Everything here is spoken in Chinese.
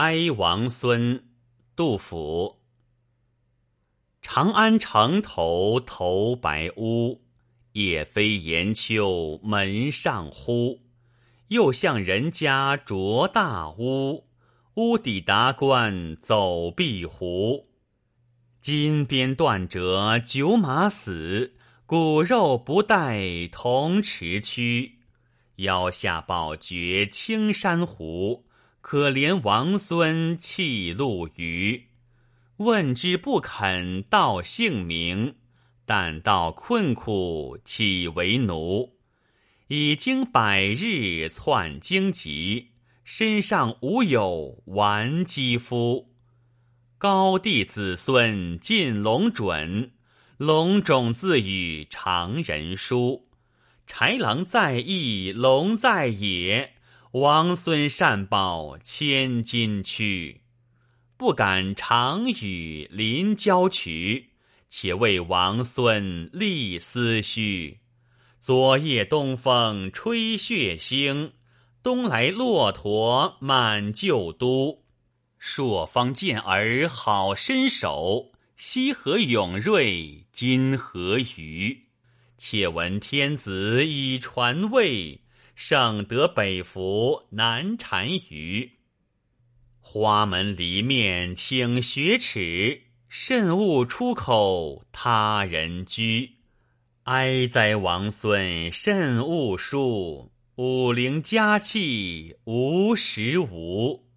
哀王孙，杜甫。长安城头头白屋，夜飞岩丘门上呼。又向人家着大屋，屋底达官走壁胡。金鞭断折九马死，骨肉不带铜池躯。腰下宝绝青山湖，可怜王孙弃路隅。问之不肯道姓名，但道困苦岂为奴？已经百日窜荆棘，身上无有完肌肤。高帝子孙尽龙准，龙种自与常人殊。豺狼在翼，龙在野，王孙善保千金躯。不敢长与临郊渠，且为王孙立思绪。昨夜东风吹血腥，东来骆驼满旧都。朔方健儿好身手，西河勇锐今何虞？且闻天子已传位，胜德北服南单于。花门离面请雪耻，慎勿出口他人居。哀哉王孙慎勿书，武陵佳气无时无。